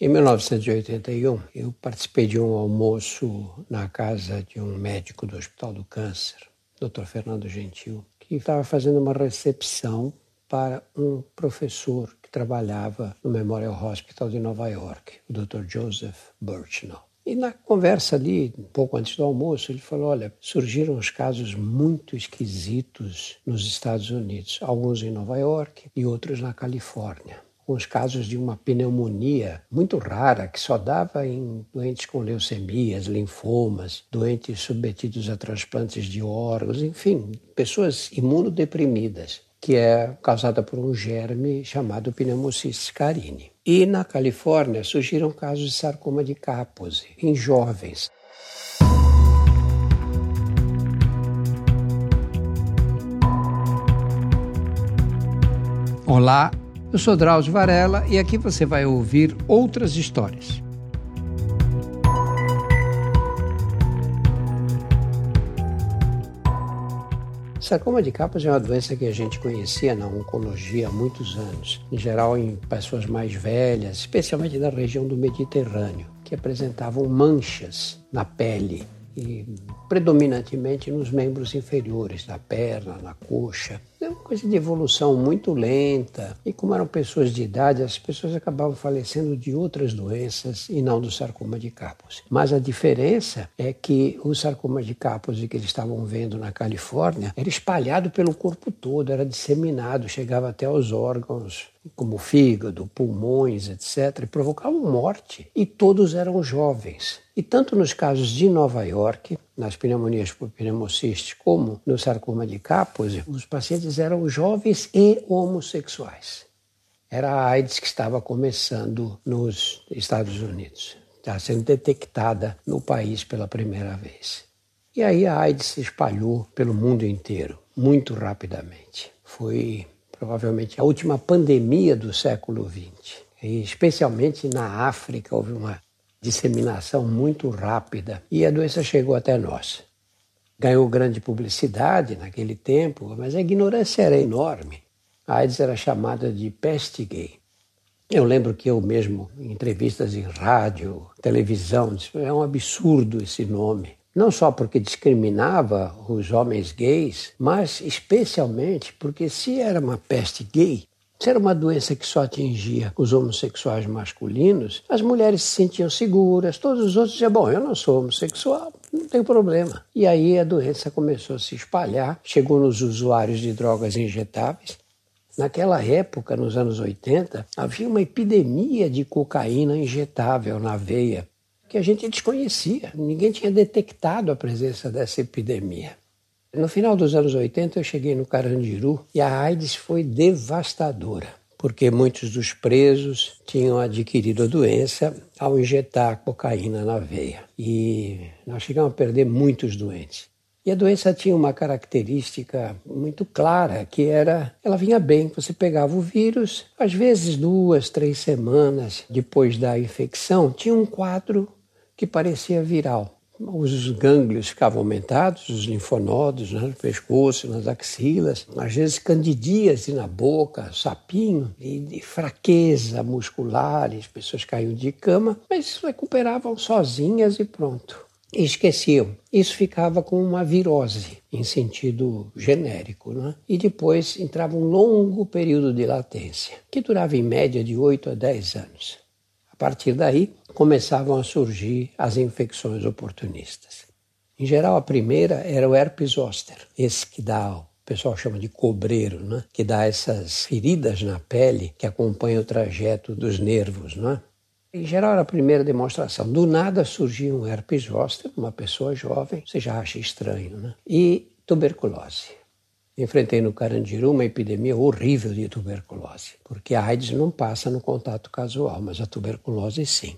Em 1981, eu participei de um almoço na casa de um médico do Hospital do Câncer, Dr. Fernando Gentil, que estava fazendo uma recepção para um professor que trabalhava no Memorial Hospital de Nova York, o Dr. Joseph Birchnell. E na conversa ali, um pouco antes do almoço, ele falou: olha, surgiram os casos muito esquisitos nos Estados Unidos, alguns em Nova York e outros na Califórnia com os casos de uma pneumonia muito rara que só dava em doentes com leucemias, linfomas, doentes submetidos a transplantes de órgãos, enfim, pessoas imunodeprimidas, que é causada por um germe chamado Pneumocystis carini. E na Califórnia surgiram casos de sarcoma de Kaposi em jovens. Olá, eu sou Drauzio Varela e aqui você vai ouvir outras histórias. Sarcoma de Kaposi é uma doença que a gente conhecia na oncologia há muitos anos, em geral em pessoas mais velhas, especialmente da região do Mediterrâneo, que apresentavam manchas na pele e predominantemente nos membros inferiores, na perna, na coxa. É uma coisa de evolução muito lenta. E como eram pessoas de idade, as pessoas acabavam falecendo de outras doenças e não do sarcoma de Kaposi. Mas a diferença é que o sarcoma de Kaposi que eles estavam vendo na Califórnia era espalhado pelo corpo todo, era disseminado, chegava até aos órgãos como fígado, pulmões, etc., e provocavam morte. E todos eram jovens. E tanto nos casos de Nova York, nas pneumonias por pneumociste, como no sarcoma de Kaposi, os pacientes eram jovens e homossexuais. Era a AIDS que estava começando nos Estados Unidos, estava sendo detectada no país pela primeira vez. E aí a AIDS se espalhou pelo mundo inteiro, muito rapidamente. Foi provavelmente a última pandemia do século XX. E especialmente na África houve uma disseminação muito rápida e a doença chegou até nós. Ganhou grande publicidade naquele tempo, mas a ignorância era enorme. A AIDS era chamada de peste gay. Eu lembro que eu mesmo, em entrevistas em rádio, televisão, disse, é um absurdo esse nome. Não só porque discriminava os homens gays, mas especialmente porque se era uma peste gay, se era uma doença que só atingia os homossexuais masculinos, as mulheres se sentiam seguras, todos os outros diziam: Bom, eu não sou homossexual, não tem problema. E aí a doença começou a se espalhar, chegou nos usuários de drogas injetáveis. Naquela época, nos anos 80, havia uma epidemia de cocaína injetável na veia que a gente desconhecia. Ninguém tinha detectado a presença dessa epidemia. No final dos anos 80, eu cheguei no Carandiru e a AIDS foi devastadora, porque muitos dos presos tinham adquirido a doença ao injetar cocaína na veia. E nós chegamos a perder muitos doentes. E a doença tinha uma característica muito clara, que era, ela vinha bem, você pegava o vírus, às vezes duas, três semanas depois da infecção, tinha um quadro que parecia viral os gânglios ficavam aumentados, os linfonodos né, no pescoço, nas axilas, às vezes candidíase na boca, sapinho, e, fraqueza muscular, as pessoas caíam de cama, mas recuperavam sozinhas e pronto. E esqueciam. Isso ficava com uma virose, em sentido genérico. Né? E depois entrava um longo período de latência, que durava em média de 8 a 10 anos. A partir daí, começavam a surgir as infecções oportunistas. Em geral, a primeira era o herpes zoster, esse que dá, o pessoal chama de cobreiro, né? que dá essas feridas na pele que acompanham o trajeto dos nervos. Né? Em geral, era a primeira demonstração. Do nada surgia um herpes zoster, uma pessoa jovem, você já acha estranho, né? e tuberculose. Enfrentei no Carandiru uma epidemia horrível de tuberculose, porque a AIDS não passa no contato casual, mas a tuberculose sim.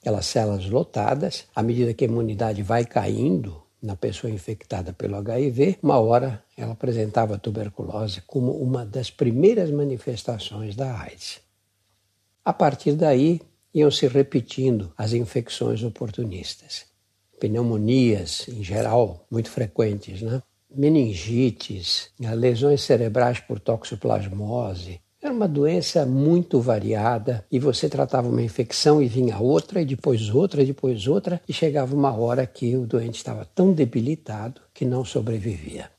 Aquelas células lotadas, à medida que a imunidade vai caindo na pessoa infectada pelo HIV, uma hora ela apresentava tuberculose como uma das primeiras manifestações da AIDS. A partir daí, iam se repetindo as infecções oportunistas. Pneumonias, em geral, muito frequentes, né? Meningites, lesões cerebrais por toxoplasmose, Era uma doença muito variada e você tratava uma infecção e vinha outra, e depois outra, e depois outra, e chegava uma hora que o doente estava tão debilitado que não sobrevivia.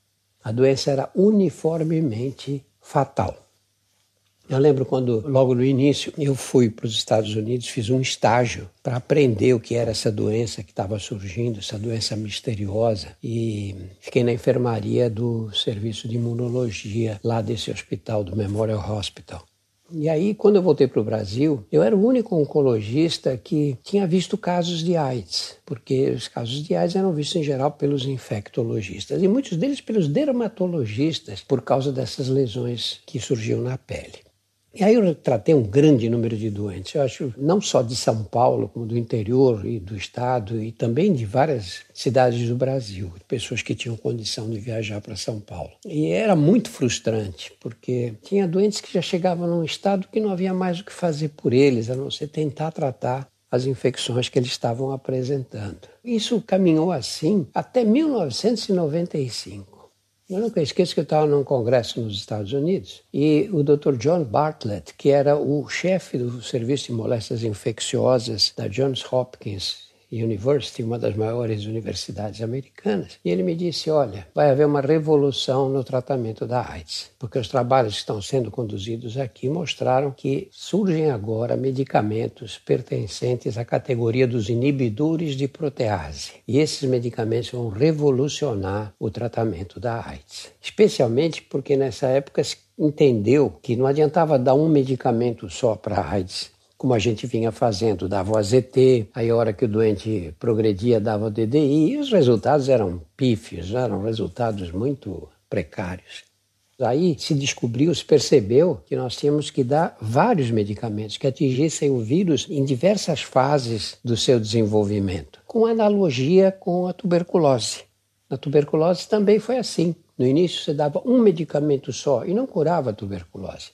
A doença era uniformemente fatal. Eu lembro quando, logo no início, eu fui para os Estados Unidos, fiz um estágio para aprender o que era essa doença que estava surgindo, essa doença misteriosa, e fiquei na enfermaria do serviço de imunologia lá desse hospital, do Memorial Hospital. E aí, quando eu voltei para o Brasil, eu era o único oncologista que tinha visto casos de AIDS, porque os casos de AIDS eram vistos em geral pelos infectologistas e muitos deles pelos dermatologistas, por causa dessas lesões que surgiam na pele. E aí eu tratei um grande número de doentes, eu acho, não só de São Paulo, como do interior e do estado, e também de várias cidades do Brasil, pessoas que tinham condição de viajar para São Paulo. E era muito frustrante, porque tinha doentes que já chegavam num estado que não havia mais o que fazer por eles, a não ser tentar tratar as infecções que eles estavam apresentando. Isso caminhou assim até 1995. Eu nunca esqueço que eu estava num congresso nos Estados Unidos e o Dr. John Bartlett, que era o chefe do Serviço de Moléstias Infecciosas da Johns Hopkins University, uma das maiores universidades americanas, e ele me disse: Olha, vai haver uma revolução no tratamento da AIDS, porque os trabalhos que estão sendo conduzidos aqui mostraram que surgem agora medicamentos pertencentes à categoria dos inibidores de protease. E esses medicamentos vão revolucionar o tratamento da AIDS, especialmente porque nessa época se entendeu que não adiantava dar um medicamento só para AIDS como a gente vinha fazendo, dava o AZT, aí a hora que o doente progredia dava o DDI, e os resultados eram pífios, eram resultados muito precários. Aí se descobriu, se percebeu que nós tínhamos que dar vários medicamentos que atingissem o vírus em diversas fases do seu desenvolvimento, com analogia com a tuberculose. Na tuberculose também foi assim. No início você dava um medicamento só e não curava a tuberculose.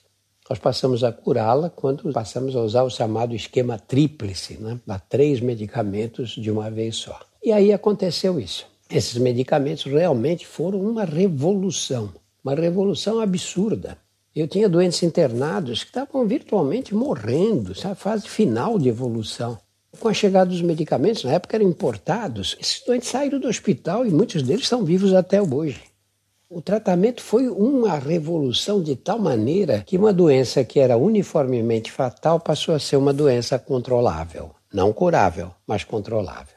Nós passamos a curá-la quando passamos a usar o chamado esquema tríplice, né? Dá três medicamentos de uma vez só. E aí aconteceu isso. Esses medicamentos realmente foram uma revolução, uma revolução absurda. Eu tinha doentes internados que estavam virtualmente morrendo, essa fase final de evolução. Com a chegada dos medicamentos, na época eram importados, esses doentes saíram do hospital e muitos deles estão vivos até hoje. O tratamento foi uma revolução de tal maneira que uma doença que era uniformemente fatal passou a ser uma doença controlável. Não curável, mas controlável.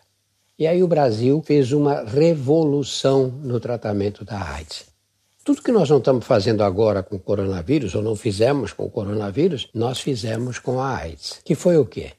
E aí o Brasil fez uma revolução no tratamento da AIDS. Tudo que nós não estamos fazendo agora com o coronavírus, ou não fizemos com o coronavírus, nós fizemos com a AIDS. Que foi o quê?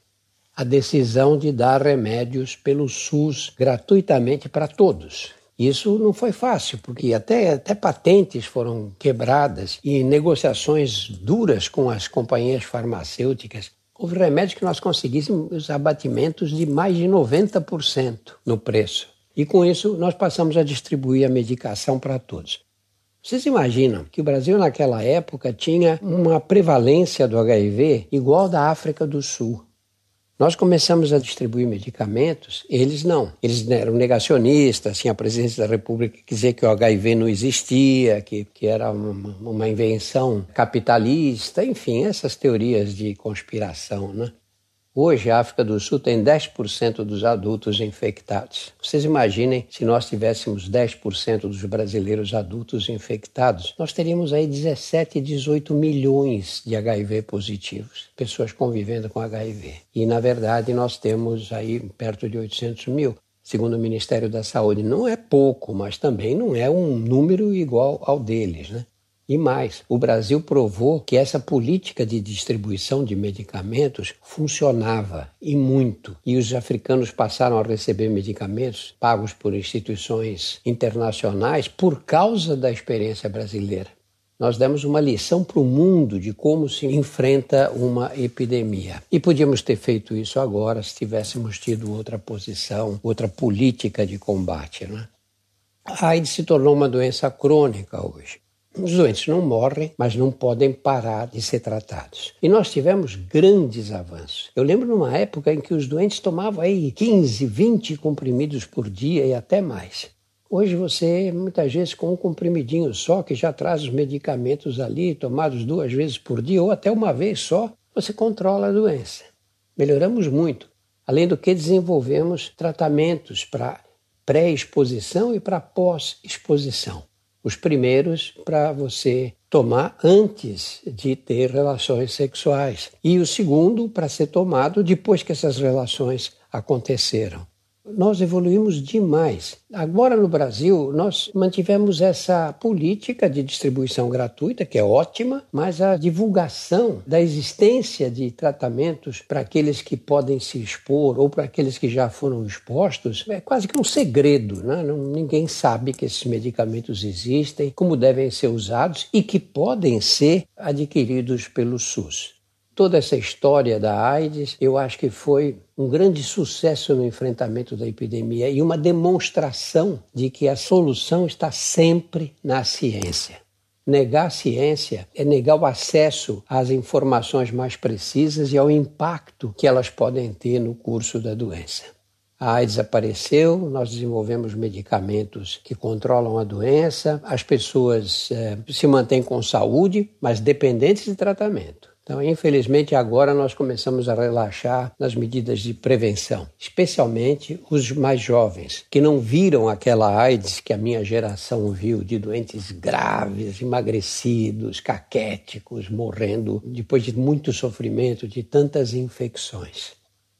A decisão de dar remédios pelo SUS gratuitamente para todos. Isso não foi fácil, porque até, até patentes foram quebradas e negociações duras com as companhias farmacêuticas. Houve remédios que nós conseguíssemos abatimentos de mais de 90% no preço. E com isso nós passamos a distribuir a medicação para todos. Vocês imaginam que o Brasil naquela época tinha uma prevalência do HIV igual da África do Sul. Nós começamos a distribuir medicamentos, eles não. Eles eram negacionistas, assim, a presidência da República dizia que o HIV não existia, que, que era uma, uma invenção capitalista, enfim, essas teorias de conspiração, né? Hoje, a África do Sul tem 10% dos adultos infectados. Vocês imaginem se nós tivéssemos 10% dos brasileiros adultos infectados, nós teríamos aí 17, 18 milhões de HIV positivos, pessoas convivendo com HIV. E, na verdade, nós temos aí perto de 800 mil. Segundo o Ministério da Saúde, não é pouco, mas também não é um número igual ao deles, né? E mais, o Brasil provou que essa política de distribuição de medicamentos funcionava e muito. E os africanos passaram a receber medicamentos pagos por instituições internacionais por causa da experiência brasileira. Nós demos uma lição para o mundo de como se enfrenta uma epidemia. E podíamos ter feito isso agora se tivéssemos tido outra posição, outra política de combate. Né? A AIDS se tornou uma doença crônica hoje. Os doentes não morrem, mas não podem parar de ser tratados. E nós tivemos grandes avanços. Eu lembro numa época em que os doentes tomavam aí 15, 20 comprimidos por dia e até mais. Hoje você, muitas vezes, com um comprimidinho só, que já traz os medicamentos ali, tomados duas vezes por dia ou até uma vez só, você controla a doença. Melhoramos muito. Além do que desenvolvemos tratamentos para pré-exposição e para pós-exposição. Os primeiros para você tomar antes de ter relações sexuais. E o segundo para ser tomado depois que essas relações aconteceram nós evoluímos demais. Agora no Brasil, nós mantivemos essa política de distribuição gratuita, que é ótima, mas a divulgação da existência de tratamentos para aqueles que podem se expor ou para aqueles que já foram expostos é quase que um segredo. Né? ninguém sabe que esses medicamentos existem, como devem ser usados e que podem ser adquiridos pelo SUS toda essa história da AIDS, eu acho que foi um grande sucesso no enfrentamento da epidemia e uma demonstração de que a solução está sempre na ciência. Negar a ciência é negar o acesso às informações mais precisas e ao impacto que elas podem ter no curso da doença. A AIDS apareceu, nós desenvolvemos medicamentos que controlam a doença, as pessoas eh, se mantêm com saúde, mas dependentes de tratamento. Então, infelizmente, agora nós começamos a relaxar nas medidas de prevenção, especialmente os mais jovens, que não viram aquela AIDS que a minha geração viu, de doentes graves, emagrecidos, caquéticos, morrendo depois de muito sofrimento, de tantas infecções.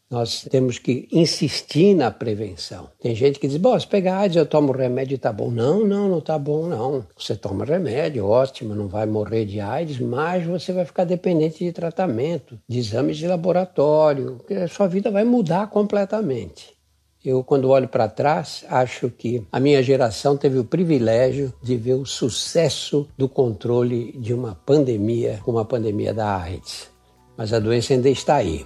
Nós temos que insistir na prevenção. Tem gente que diz, bom, se pegar AIDS eu tomo remédio e tá bom. Não, não, não tá bom não. Você toma remédio, ótimo, não vai morrer de AIDS, mas você vai ficar dependente de tratamento, de exames de laboratório, a sua vida vai mudar completamente. Eu, quando olho para trás, acho que a minha geração teve o privilégio de ver o sucesso do controle de uma pandemia, como a pandemia da AIDS. Mas a doença ainda está aí.